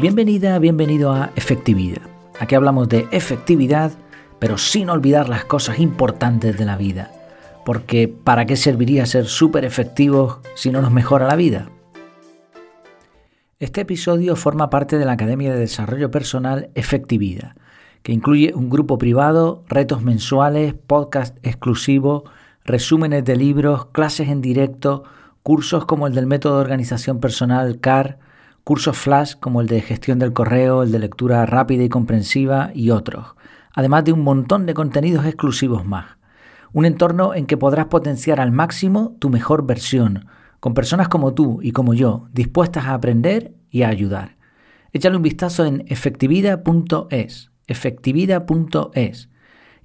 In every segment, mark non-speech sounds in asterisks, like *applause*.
Bienvenida, bienvenido a Efectividad. Aquí hablamos de efectividad, pero sin olvidar las cosas importantes de la vida. Porque ¿para qué serviría ser súper efectivos si no nos mejora la vida? Este episodio forma parte de la Academia de Desarrollo Personal Efectividad, que incluye un grupo privado, retos mensuales, podcast exclusivo, resúmenes de libros, clases en directo, cursos como el del método de organización personal CAR, cursos flash como el de gestión del correo, el de lectura rápida y comprensiva y otros, además de un montón de contenidos exclusivos más. Un entorno en que podrás potenciar al máximo tu mejor versión, con personas como tú y como yo, dispuestas a aprender y a ayudar. Échale un vistazo en efectividad.es, efectividad.es.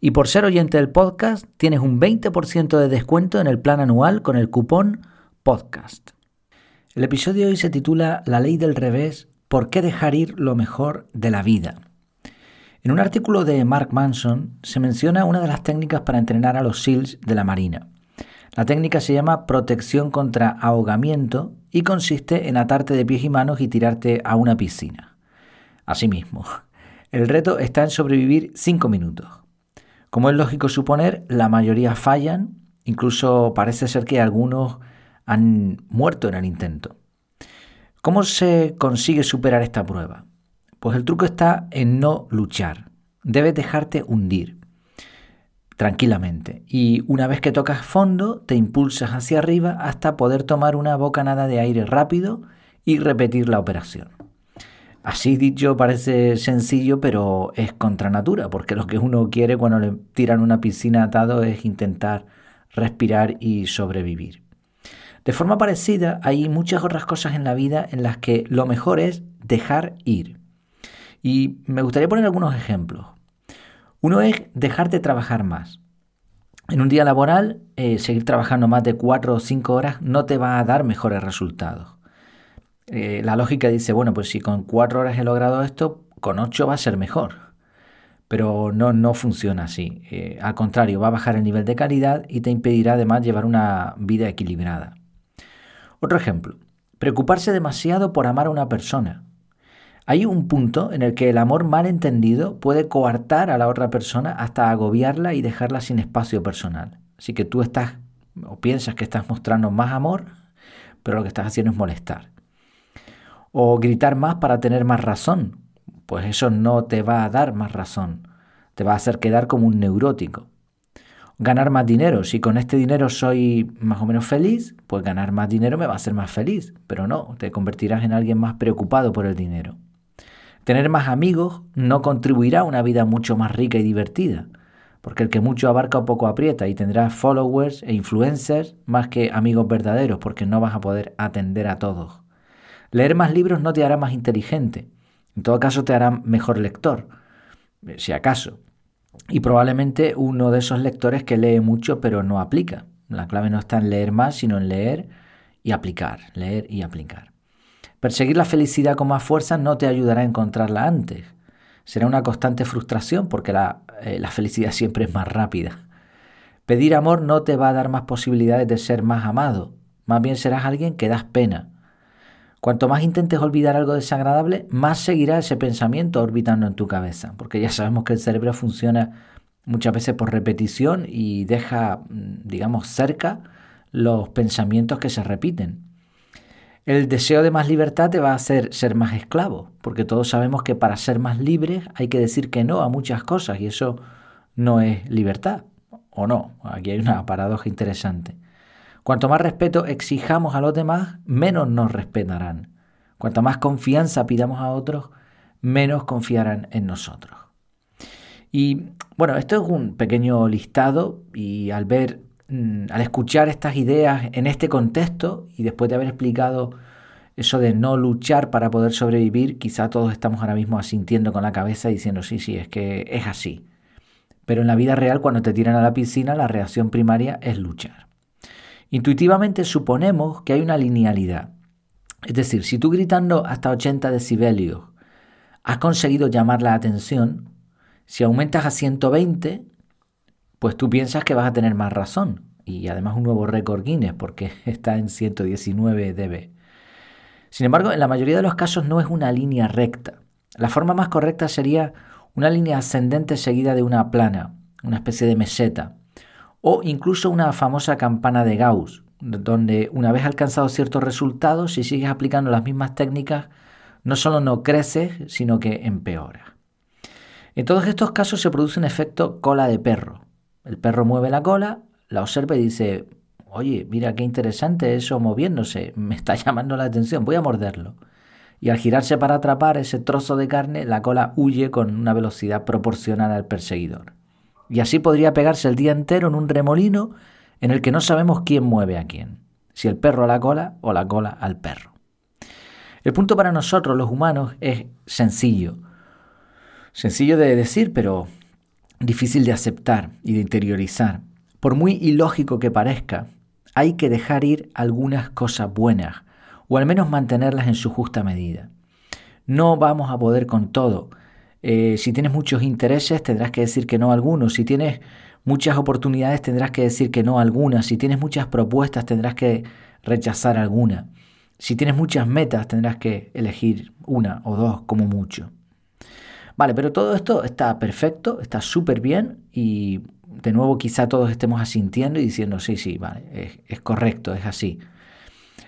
Y por ser oyente del podcast, tienes un 20% de descuento en el plan anual con el cupón podcast. El episodio hoy se titula La ley del revés, ¿por qué dejar ir lo mejor de la vida? En un artículo de Mark Manson se menciona una de las técnicas para entrenar a los SEALs de la Marina. La técnica se llama protección contra ahogamiento y consiste en atarte de pies y manos y tirarte a una piscina. Asimismo, el reto está en sobrevivir 5 minutos. Como es lógico suponer, la mayoría fallan, incluso parece ser que algunos han muerto en el intento. ¿Cómo se consigue superar esta prueba? Pues el truco está en no luchar. Debes dejarte hundir tranquilamente y una vez que tocas fondo te impulsas hacia arriba hasta poder tomar una bocanada de aire rápido y repetir la operación. Así dicho parece sencillo, pero es contra natura, porque lo que uno quiere cuando le tiran una piscina atado es intentar respirar y sobrevivir. De forma parecida, hay muchas otras cosas en la vida en las que lo mejor es dejar ir. Y me gustaría poner algunos ejemplos. Uno es dejarte trabajar más. En un día laboral, eh, seguir trabajando más de cuatro o cinco horas no te va a dar mejores resultados. Eh, la lógica dice, bueno, pues si con cuatro horas he logrado esto, con ocho va a ser mejor. Pero no, no funciona así. Eh, al contrario, va a bajar el nivel de calidad y te impedirá además llevar una vida equilibrada. Otro ejemplo, preocuparse demasiado por amar a una persona. Hay un punto en el que el amor mal entendido puede coartar a la otra persona hasta agobiarla y dejarla sin espacio personal. Así que tú estás o piensas que estás mostrando más amor, pero lo que estás haciendo es molestar. O gritar más para tener más razón. Pues eso no te va a dar más razón. Te va a hacer quedar como un neurótico ganar más dinero. Si con este dinero soy más o menos feliz, pues ganar más dinero me va a hacer más feliz. Pero no, te convertirás en alguien más preocupado por el dinero. Tener más amigos no contribuirá a una vida mucho más rica y divertida, porque el que mucho abarca poco aprieta y tendrás followers e influencers más que amigos verdaderos, porque no vas a poder atender a todos. Leer más libros no te hará más inteligente, en todo caso te hará mejor lector, si acaso y probablemente uno de esos lectores que lee mucho pero no aplica. La clave no está en leer más, sino en leer y aplicar, leer y aplicar. Perseguir la felicidad con más fuerza no te ayudará a encontrarla antes. Será una constante frustración porque la, eh, la felicidad *laughs* siempre es más rápida. Pedir amor no te va a dar más posibilidades de ser más amado. Más bien serás alguien que das pena. Cuanto más intentes olvidar algo desagradable, más seguirá ese pensamiento orbitando en tu cabeza, porque ya sabemos que el cerebro funciona muchas veces por repetición y deja, mm, digamos, cerca los pensamientos que se repiten. El deseo de más libertad te va a hacer ser más esclavo, porque todos sabemos que para ser más libres hay que decir que no a muchas cosas y eso no es libertad, ¿o no? Aquí hay una paradoja interesante. Cuanto más respeto exijamos a los demás, menos nos respetarán. Cuanto más confianza pidamos a otros, menos confiarán en nosotros. Y bueno, esto es un pequeño listado y al ver, mm, al escuchar estas ideas en este contexto y después de haber explicado eso de no luchar para poder sobrevivir, quizá todos estamos ahora mismo asintiendo con la cabeza diciendo sí, sí, es que es así. Pero en la vida real, cuando te tiran a la piscina, la reacción primaria es luchar. Intuitivamente suponemos que hay una linealidad. Es decir, si tú gritando hasta 80 decibelios has conseguido llamar la atención, si aumentas a 120, pues tú piensas que vas a tener más razón. Y además un nuevo récord Guinness porque *laughs* está en 119 dB. Sin embargo, en la mayoría de los casos no es una línea recta. La forma más correcta sería una línea ascendente seguida de una plana, una especie de meseta, o incluso una famosa campana de Gauss, donde una vez alcanzado ciertos resultados, si sigues aplicando las mismas técnicas, no solo no creces, sino que empeoras. En todos estos casos se produce un efecto cola de perro. El perro mueve la cola, la observa y dice, oye, mira qué interesante eso moviéndose, me está *laughs* llamando la atención, voy a morderlo. Y al girarse para atrapar ese trozo de carne, la cola huye con una velocidad proporcional al perseguidor. Y así podría pegarse el día entero en un remolino en el que no sabemos quién mueve a quién, si el perro a la cola o la cola al perro. El punto para nosotros los humanos es sencillo. Sencillo de decir, pero difícil de aceptar y de interiorizar. Por muy ilógico que parezca, hay que dejar ir algunas cosas buenas, o al menos mantenerlas en su justa medida. No vamos a poder con todo. Eh, si tienes muchos intereses, tendrás que decir que no a algunos. Si tienes muchas oportunidades, tendrás que decir que no a algunas. Si tienes muchas propuestas, tendrás que rechazar alguna. Si tienes muchas metas, tendrás que elegir una o dos como mucho. Vale, pero todo esto está perfecto, está súper bien y de nuevo quizá todos estemos asintiendo y diciendo, sí, sí, vale, es, correcto, es así.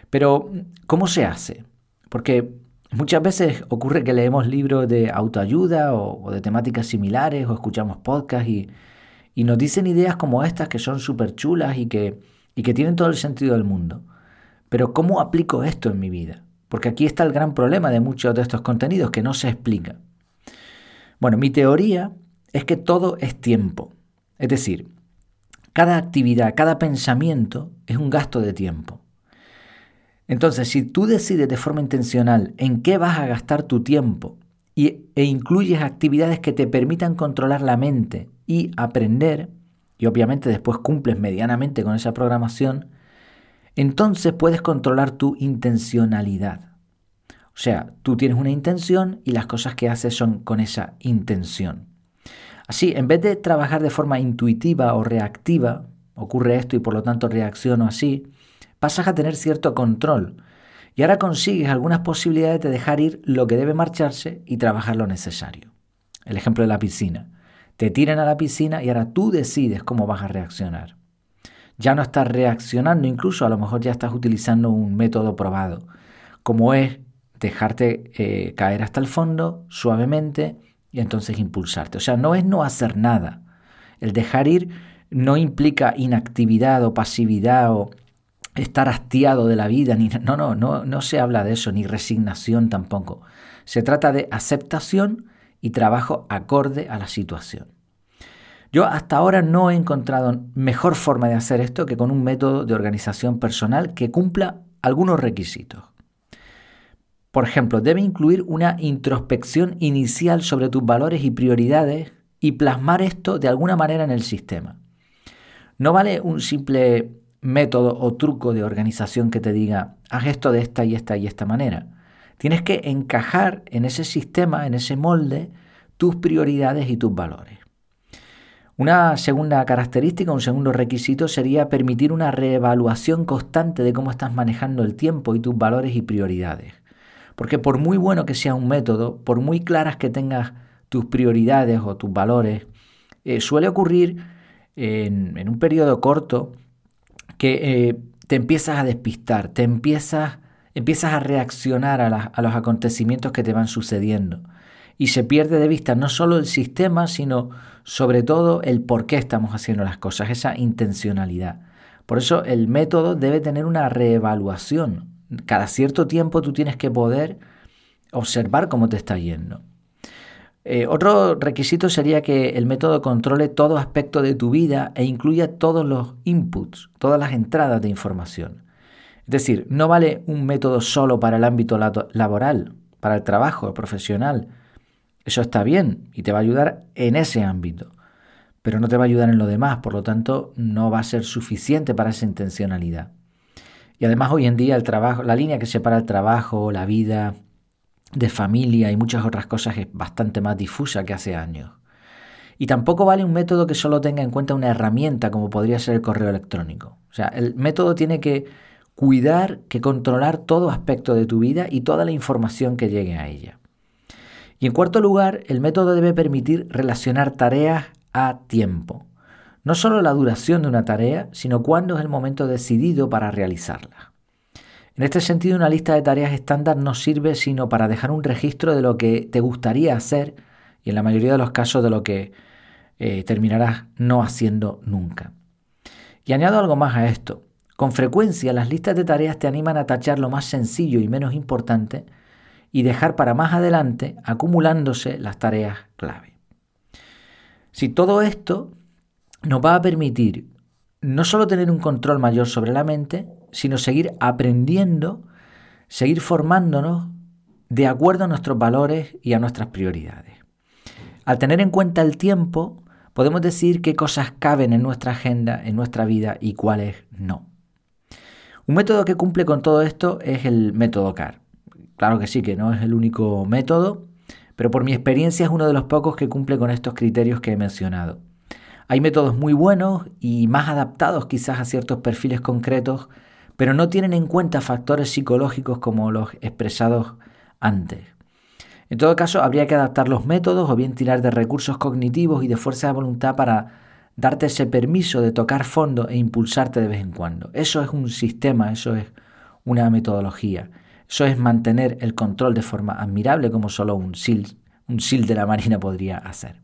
Pero, ¿cómo se hace? Porque muchas veces ocurre que leemos libros de autoayuda o, de temáticas similares o escuchamos podcasts y, nos dicen ideas como estas que son súper chulas y que, y que tienen todo el sentido del mundo. Pero ¿cómo aplico esto en mi vida? Porque aquí está el gran problema de muchos de estos contenidos que no se explica. Bueno, mi teoría es que todo es tiempo. Es decir, cada actividad, cada pensamiento es un gasto de tiempo. Entonces, si tú decides de forma intencional en qué vas a gastar tu tiempo y, e incluyes actividades que te permitan controlar la mente y aprender, y obviamente después cumples medianamente con esa programación, entonces puedes controlar tu intencionalidad. O sea, tú tienes una intención y las cosas que haces son con esa intención. Así, en vez de trabajar de forma intuitiva o reactiva, ocurre esto y por lo tanto reacciono así, pasas a tener cierto control y ahora consigues algunas posibilidades de dejar ir lo que debe marcharse y trabajar lo necesario. El ejemplo de la piscina. Te tiran a la piscina y ahora tú decides cómo vas a reaccionar. Ya no estás reaccionando, incluso a lo mejor ya estás utilizando un método probado, como es dejarte eh, caer hasta el fondo suavemente y entonces impulsarte. O sea, no es no hacer nada. El dejar ir no implica inactividad o pasividad o estar hastiado de la vida, ni, no, no, no, no se habla de eso, ni resignación tampoco. Se trata de aceptación y trabajo acorde a la situación. Yo hasta ahora no he encontrado mejor forma de hacer esto que con un método de organización personal que cumpla algunos requisitos. Por ejemplo, debe incluir una introspección inicial sobre tus valores y prioridades y plasmar esto de alguna manera en el sistema. No vale un simple método o truco de organización que te diga, haz esto de esta y esta y esta manera. Tienes que encajar en ese sistema, en ese molde, tus prioridades y tus valores. Una segunda característica, un segundo requisito sería permitir una reevaluación constante de cómo estás manejando el tiempo y tus valores y prioridades. Porque por muy bueno que sea un método, por muy claras que tengas tus prioridades o tus valores, eh, suele ocurrir en, un periodo corto que eh, te empiezas a despistar, te empiezas, empiezas a reaccionar a, a los acontecimientos que te van sucediendo. Y se pierde de vista no solo el sistema, sino sobre todo el por qué estamos haciendo las cosas, esa intencionalidad. Por eso el método debe tener una reevaluación, cada cierto tiempo tú tienes que poder observar cómo te está yendo. Eh, otro requisito sería que el método controle todo aspecto de tu vida e incluya todos los inputs, todas las entradas de información. Es decir, no vale un método solo para el ámbito laboral, para el trabajo profesional. Eso está bien y te va a ayudar en ese ámbito, pero no te va a ayudar en lo demás, por lo tanto no va a ser suficiente para esa intencionalidad. Y además hoy en día el trabajo, la línea que separa el trabajo, la vida de familia y muchas otras cosas es bastante más difusa que hace años. Y tampoco vale un método que solo tenga en cuenta una herramienta como podría ser el correo electrónico. O sea, el método tiene que cuidar que controlar todo aspecto de tu vida y toda la información que llegue a ella. Y en cuarto lugar, el método debe permitir relacionar tareas a tiempo. No solo la duración de una tarea, sino cuándo es el momento decidido para realizarla. En este sentido, una lista de tareas estándar no sirve sino para dejar un registro de lo que te gustaría hacer y en la mayoría de los casos de lo que eh, terminarás no haciendo nunca. Y añado algo más a esto. Con frecuencia las listas de tareas te animan a tachar lo más sencillo y menos importante y dejar para más adelante acumulándose las tareas clave. Si todo esto nos va a permitir no solo tener un control mayor sobre la mente, sino seguir aprendiendo, seguir formándonos de acuerdo a nuestros valores y a nuestras prioridades. Al tener en cuenta el tiempo, podemos decir qué cosas caben en nuestra agenda, en nuestra vida y cuáles no. Un método que cumple con todo esto es el método CAR. Claro que sí, que no es el único método, pero por mi experiencia es uno de los pocos que cumple con estos criterios que he mencionado. Hay métodos muy buenos y más adaptados quizás a ciertos perfiles concretos, pero no tienen en cuenta factores psicológicos como los expresados antes. En todo caso, habría que adaptar los métodos o bien tirar de recursos cognitivos y de fuerza de voluntad para darte ese permiso de tocar fondo e impulsarte de vez en cuando. Eso es un sistema, eso es una metodología. Eso es mantener el control de forma admirable como solo un SIL, un SIL de la Marina podría hacer.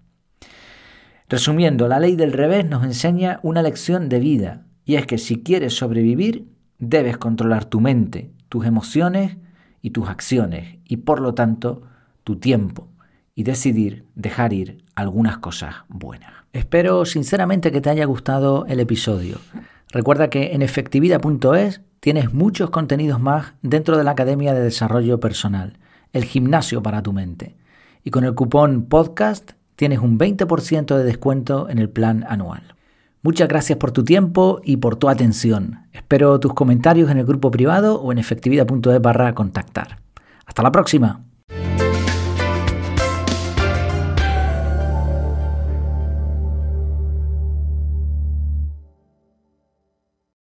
Resumiendo, la ley del revés nos enseña una lección de vida, y es que si quieres sobrevivir, debes controlar tu mente, tus emociones y tus acciones, y por lo tanto tu tiempo, y decidir dejar ir algunas cosas buenas. Espero sinceramente que te haya gustado el episodio. Recuerda que en efectividad.es tienes muchos contenidos más dentro de la Academia de Desarrollo Personal, el gimnasio para tu mente. Y con el cupón podcast tienes un 20% de descuento en el plan anual. Muchas gracias por tu tiempo y por tu atención. Espero tus comentarios en el grupo privado o en efectividad.es barra contactar. Hasta la próxima.